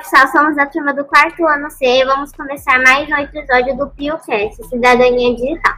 Pessoal, somos da turma do quarto ano C e vamos começar mais um episódio do PioCast, Cidadania Digital.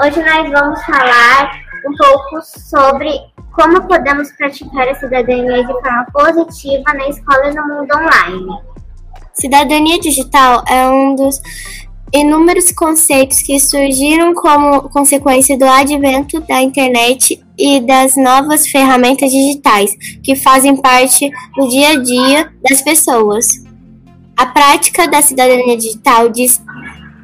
Hoje nós vamos falar um pouco sobre como podemos praticar a cidadania de forma positiva na escola e no mundo online. Cidadania digital é um dos inúmeros conceitos que surgiram como consequência do advento da internet e das novas ferramentas digitais que fazem parte do dia a dia das pessoas. A prática da cidadania digital diz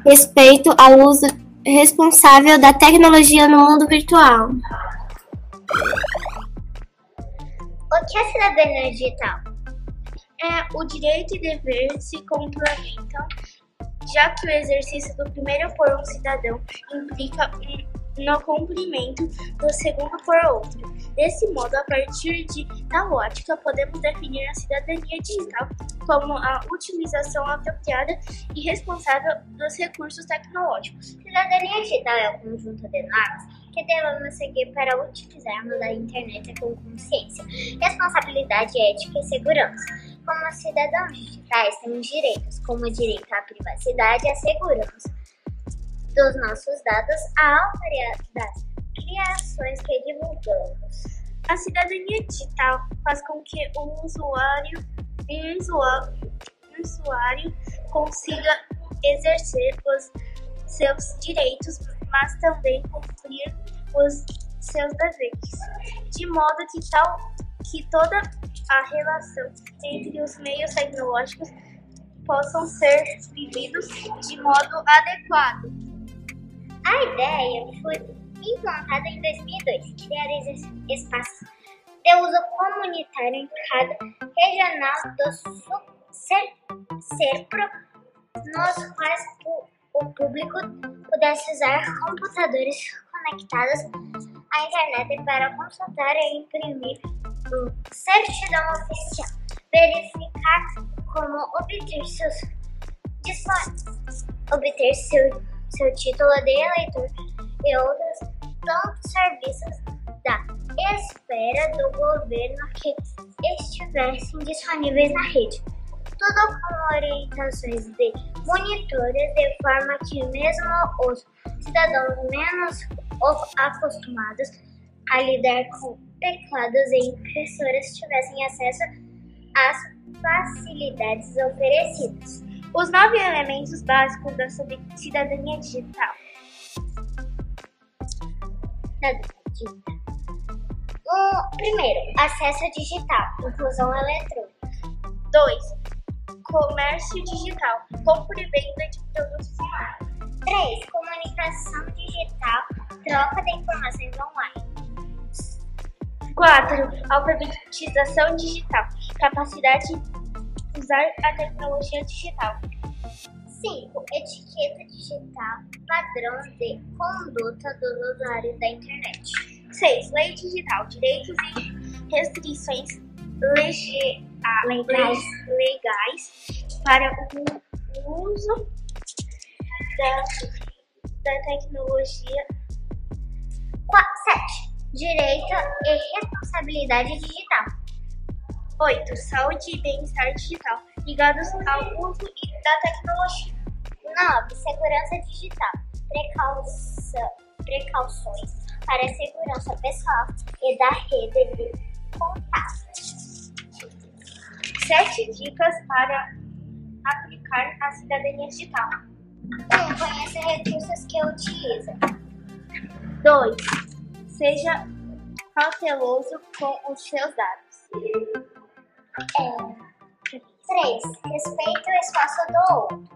respeito ao uso responsável da tecnologia no mundo virtual. O que é cidadania digital? É, o direito e dever se complementam já que o exercício do primeiro por um cidadão implica no cumprimento do segundo por outro. Desse modo, a partir de tal ótica, podemos definir a cidadania digital como a utilização apropriada e responsável dos recursos tecnológicos. Cidadania digital é o conjunto de normas que devemos seguir para utilizarmos a internet com consciência, responsabilidade ética e segurança. Como cidadãos digitais, temos direitos, como o direito à privacidade e à segurança dos nossos dados, a autoria das criações que divulgamos. A cidadania digital faz com que o usuário, um usuário, um usuário consiga exercer os seus direitos, mas também cumprir os seus deveres, de modo que tal que toda a relação entre os meios tecnológicos possam ser vividos de modo adequado. A ideia foi implantada em 2002, criar espaços de uso comunitário em cada regional do serpro, nos quais o público pudesse usar computadores conectados à internet para consultar e imprimir certidão oficial, verificar como obter seus obter seu, seu título de eleitor e outros tantos serviços da espera do governo que estivessem disponíveis na rede. Tudo com orientações de monitores, de forma que mesmo os cidadãos menos acostumados a lidar com teclados e impressoras tivessem acesso às facilidades oferecidas. Os nove elementos básicos da cidadania digital. O primeiro, acesso digital, inclusão eletrônica. 2. Comércio digital, compra e venda de produtos online. 3. Comunicação digital, troca de informações online. 4. Alfabetização digital. Capacidade de usar a tecnologia digital. 5. Etiqueta digital. Padrão de conduta dos usuários da internet. 6. Lei digital. Direitos e restrições legais, legais para o uso da, da tecnologia. 7 direito e responsabilidade digital. 8. Saúde e bem-estar digital, ligados ao uso da tecnologia. 9. Segurança digital, precaução, precauções para a segurança pessoal e da rede de contato. 7 dicas para aplicar a cidadania digital. 1. Um, conheça recursos que utiliza. 2 Seja cauteloso com os seus dados. É. 3. Respeite o espaço do outro.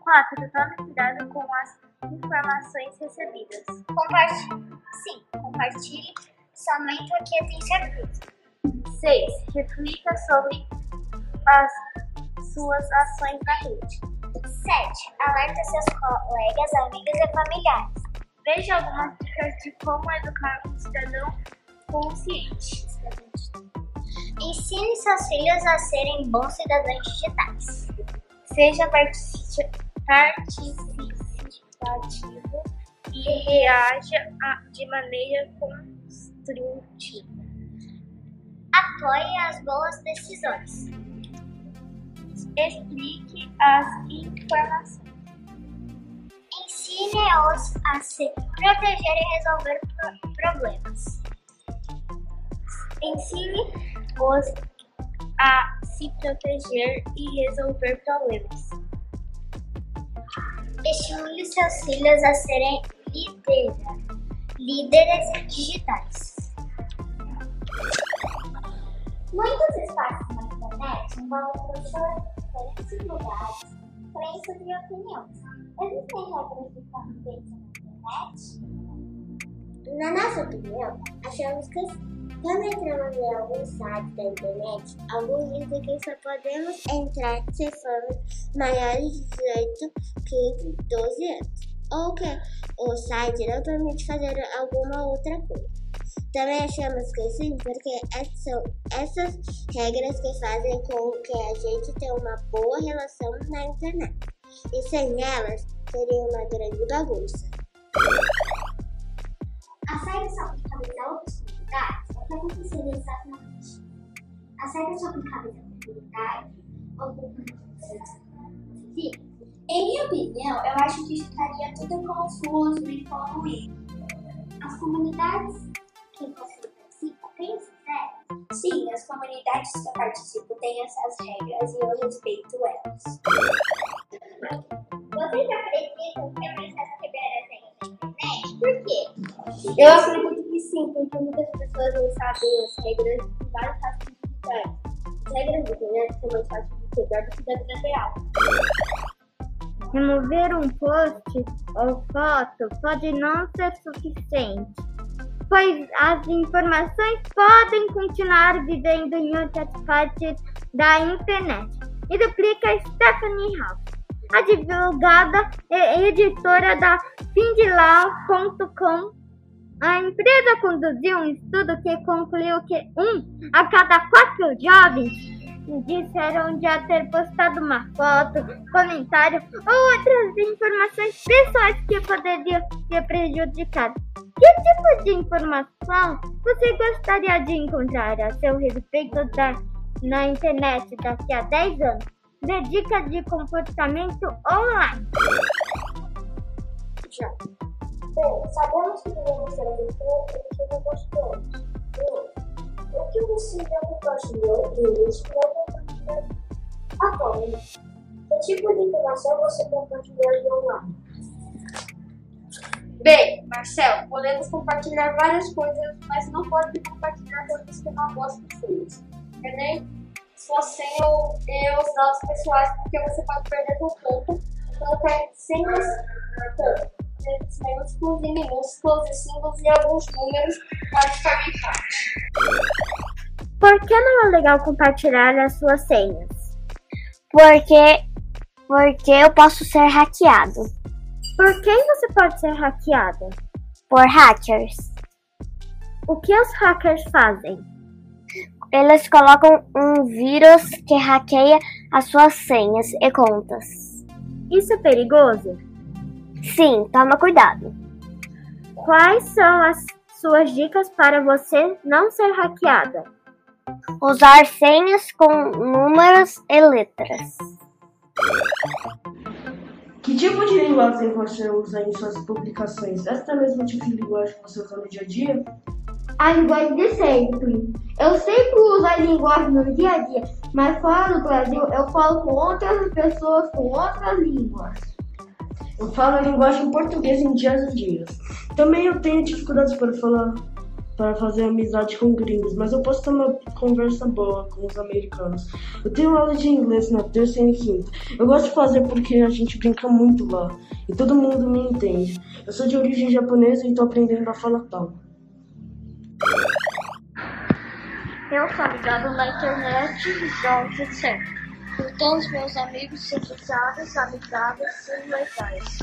4. Tome cuidado com as informações recebidas. Compartilhe. Sim, compartilhe somente o que tem certeza. 6. Reflita sobre as suas ações na rede. 7. Alerta seus colegas, amigos e familiares. Veja algumas dicas de como educar um cidadão consciente. Ensine seus filhos a serem bons cidadãos digitais. Seja participativo e reaja de maneira construtiva. Apoie as boas decisões. Explique as informações. Ensine-os a se proteger e resolver pro problemas. Ensine-os a se proteger e resolver problemas. Estimule seus filhos a serem líderes, líderes digitais. Muitos espaços na internet envolvem de diferentes lugares, crenças e opiniões. Existem regras de convivência na internet? Na nossa opinião, achamos que quando entramos em algum site da internet, alguns dizem que só podemos entrar se formos maiores de 18, 15, 12 anos, ou que o site não permite fazer alguma outra coisa. Também achamos que sim, porque são essas regras que fazem com que a gente tenha uma boa relação na internet. E sem elas, seria uma grande bagunça. As regras são aplicáveis a outras comunidades? O que aconteceria exatamente? As regras são aplicáveis a comunidade ou comunidades Em minha opinião, eu acho que estaria tudo confuso e poluído. As comunidades que você participa têm essas Sim, as comunidades que eu participo têm essas regras e eu respeito elas. Vocês acreditam que quebrar as regras na internet? Por quê? Eu acredito que sim, porque muitas pessoas não sabem as regras de vários casos digitais. As regras da internet são mais fáceis de quebrar do que da vida real. Remover um post ou foto pode não ser suficiente, pois as informações podem continuar vivendo em outras partes da internet. Explica Stephanie House, advogada e editora da Findlaw.com. A empresa conduziu um estudo que concluiu que um a cada quatro jovens disseram já ter postado uma foto, comentário ou outras informações pessoais que poderiam ter prejudicado. Que tipo de informação você gostaria de encontrar a seu respeito da, na internet daqui a 10 anos? De dicas de comportamento online. Já. Bem, sabemos que devemos ser aventura e gostamos. O que você já compartilhou e compartilhar atualmente? Que tipo de informação você compartilharia online? Bem, Marcel, podemos compartilhar várias coisas, mas não pode compartilhar coisas que não de. Que nem sua senha ou os dados pessoais, porque você pode perder seu ponto colocar senhas, pontos, maiúsculos e minúsculos e símbolos e alguns números pode fazer parte. Por que não é legal compartilhar as suas senhas? Porque, porque eu posso ser hackeado Por quem você pode ser hackeada? por hackers. O que os hackers fazem? Eles colocam um vírus que hackeia as suas senhas e contas. Isso é perigoso? Sim, toma cuidado. Quais são as suas dicas para você não ser hackeada? Usar senhas com números e letras. Que tipo de linguagem você usa em suas publicações? Esta é a mesma tipo de linguagem que você usa no dia a dia? A linguagem de sempre. Eu sempre uso a linguagem no dia a dia, mas fora do Brasil eu falo com outras pessoas com outras línguas. Eu falo a linguagem portuguesa em dias a dias. Também eu tenho dificuldades para falar, para fazer amizade com gringos, mas eu posso ter uma conversa boa com os americanos. Eu tenho aula de inglês na terça e quinta. Eu gosto de fazer porque a gente brinca muito lá e todo mundo me entende. Eu sou de origem japonesa e estou aprendendo a falar tal. Eu sou ligado na internet desde sempre. Então, os meus amigos civilizados, amigáveis e legais.